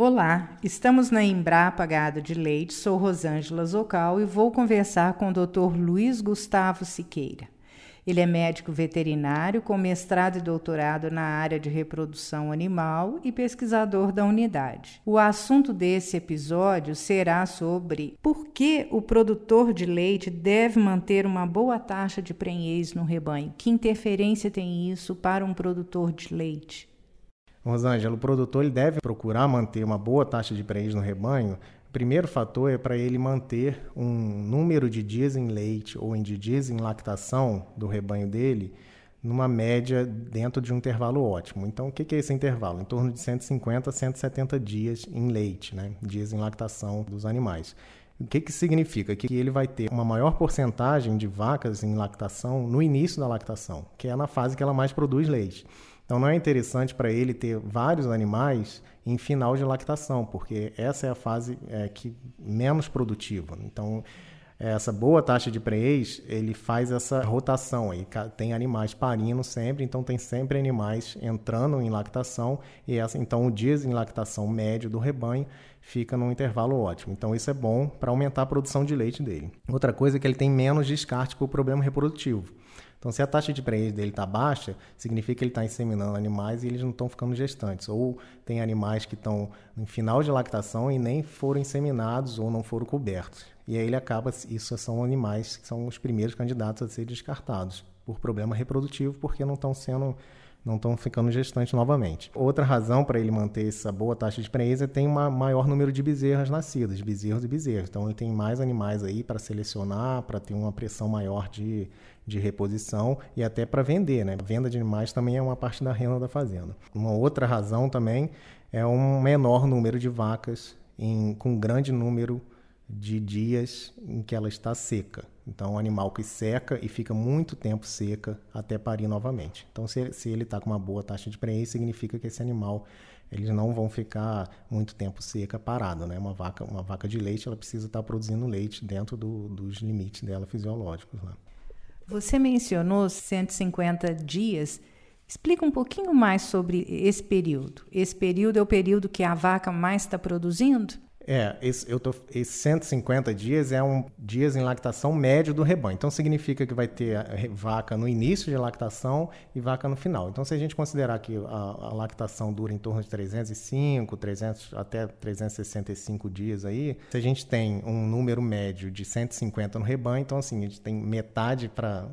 Olá, estamos na Embrapa Gado de Leite, sou Rosângela Zocal e vou conversar com o Dr. Luiz Gustavo Siqueira. Ele é médico veterinário com mestrado e doutorado na área de reprodução animal e pesquisador da unidade. O assunto desse episódio será sobre por que o produtor de leite deve manter uma boa taxa de prenhez no rebanho. Que interferência tem isso para um produtor de leite? Rosângela, o produtor ele deve procurar manter uma boa taxa de prenhez no rebanho. O primeiro fator é para ele manter um número de dias em leite ou de dias em lactação do rebanho dele numa média dentro de um intervalo ótimo. Então, o que é esse intervalo? Em torno de 150 a 170 dias em leite, né? dias em lactação dos animais. O que, que significa? Que ele vai ter uma maior porcentagem de vacas em lactação no início da lactação, que é na fase que ela mais produz leite. Então não é interessante para ele ter vários animais em final de lactação, porque essa é a fase é, que menos produtiva. Então essa boa taxa de preenche, ele faz essa rotação aí, tem animais parindo sempre, então tem sempre animais entrando em lactação e essa, então o dia em lactação médio do rebanho fica num intervalo ótimo. Então isso é bom para aumentar a produção de leite dele. Outra coisa é que ele tem menos descarte por problema reprodutivo. Então, se a taxa de prenhez dele está baixa, significa que ele está inseminando animais e eles não estão ficando gestantes. Ou tem animais que estão em final de lactação e nem foram inseminados ou não foram cobertos. E aí ele acaba, isso são animais que são os primeiros candidatos a ser descartados por problema reprodutivo, porque não estão sendo não estão ficando gestantes novamente. Outra razão para ele manter essa boa taxa de prenhez é tem um maior número de bezerras nascidas, bezerros e bezerros. Então ele tem mais animais aí para selecionar, para ter uma pressão maior de, de reposição e até para vender, né? A venda de animais também é uma parte da renda da fazenda. Uma outra razão também é um menor número de vacas em, com grande número de dias em que ela está seca. Então, um animal que seca e fica muito tempo seca até parir novamente. Então, se, se ele está com uma boa taxa de prenhez, significa que esse animal eles não vão ficar muito tempo seca parado, né? Uma vaca, uma vaca de leite, ela precisa estar tá produzindo leite dentro do, dos limites dela fisiológicos. Né? Você mencionou 150 dias. Explica um pouquinho mais sobre esse período. Esse período é o período que a vaca mais está produzindo? É, esse, eu tô, esses 150 dias é um dias em lactação médio do rebanho. Então significa que vai ter vaca no início de lactação e vaca no final. Então se a gente considerar que a, a lactação dura em torno de 305, 300 até 365 dias aí, se a gente tem um número médio de 150 no rebanho, então assim, a gente tem metade para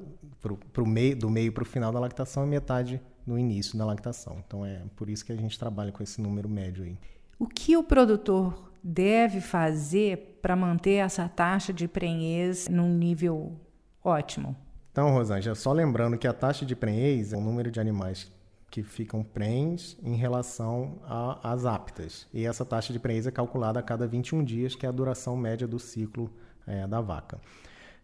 meio do meio para o final da lactação e metade no início da lactação. Então é por isso que a gente trabalha com esse número médio aí. O que o produtor deve fazer para manter essa taxa de prenhez num nível ótimo? Então, Rosângela, só lembrando que a taxa de prenhez é o número de animais que ficam prens em relação às aptas. E essa taxa de prenhez é calculada a cada 21 dias, que é a duração média do ciclo é, da vaca.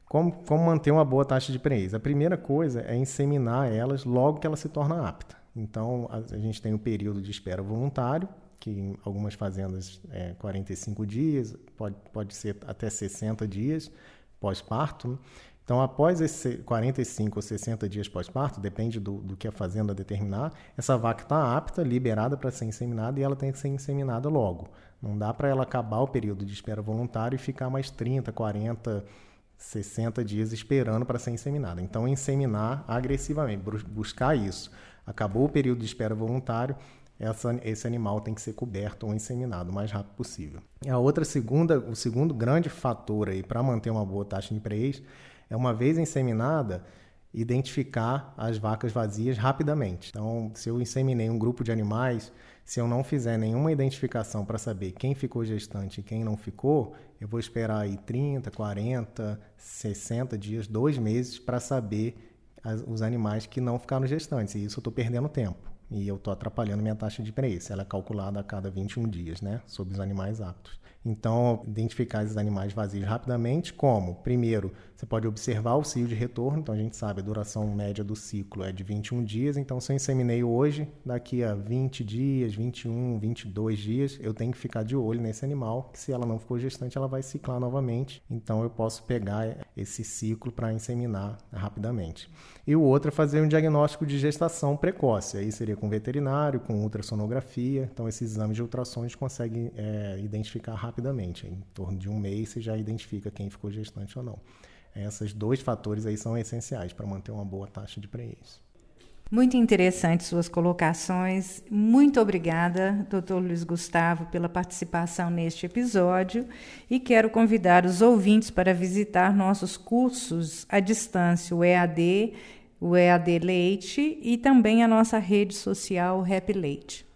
Como, como manter uma boa taxa de prenhez? A primeira coisa é inseminar elas logo que ela se torna apta. Então, a, a gente tem o um período de espera voluntário, que em algumas fazendas é 45 dias, pode, pode ser até 60 dias pós-parto. Então, após esses 45 ou 60 dias pós-parto, depende do, do que a fazenda determinar, essa vaca está apta, liberada para ser inseminada e ela tem que ser inseminada logo. Não dá para ela acabar o período de espera voluntário e ficar mais 30, 40, 60 dias esperando para ser inseminada. Então, inseminar agressivamente, buscar isso. Acabou o período de espera voluntário, essa, esse animal tem que ser coberto ou inseminado o mais rápido possível. A outra segunda, o segundo grande fator aí para manter uma boa taxa de prenhez é uma vez inseminada, identificar as vacas vazias rapidamente. Então, se eu inseminei um grupo de animais, se eu não fizer nenhuma identificação para saber quem ficou gestante e quem não ficou, eu vou esperar aí 30, 40, 60 dias, dois meses para saber as, os animais que não ficaram gestantes. E isso eu estou perdendo tempo e eu estou atrapalhando minha taxa de preço. Ela é calculada a cada 21 dias, né, sobre os animais aptos. Então, identificar esses animais vazios rapidamente, como? Primeiro, você pode observar o cio de retorno, então a gente sabe a duração média do ciclo é de 21 dias, então se eu inseminei hoje, daqui a 20 dias, 21, 22 dias, eu tenho que ficar de olho nesse animal, que se ela não ficou gestante, ela vai ciclar novamente, então eu posso pegar esse ciclo para inseminar rapidamente. E o outro é fazer um diagnóstico de gestação precoce, aí seria com veterinário, com ultrassonografia, então esses exames de ultrassom a gente consegue é, identificar rapidamente, em torno de um mês você já identifica quem ficou gestante ou não. Esses dois fatores aí são essenciais para manter uma boa taxa de preço. Muito interessante suas colocações. Muito obrigada, doutor Luiz Gustavo, pela participação neste episódio e quero convidar os ouvintes para visitar nossos cursos à distância, o EAD, o EAD Leite e também a nossa rede social Happy Leite.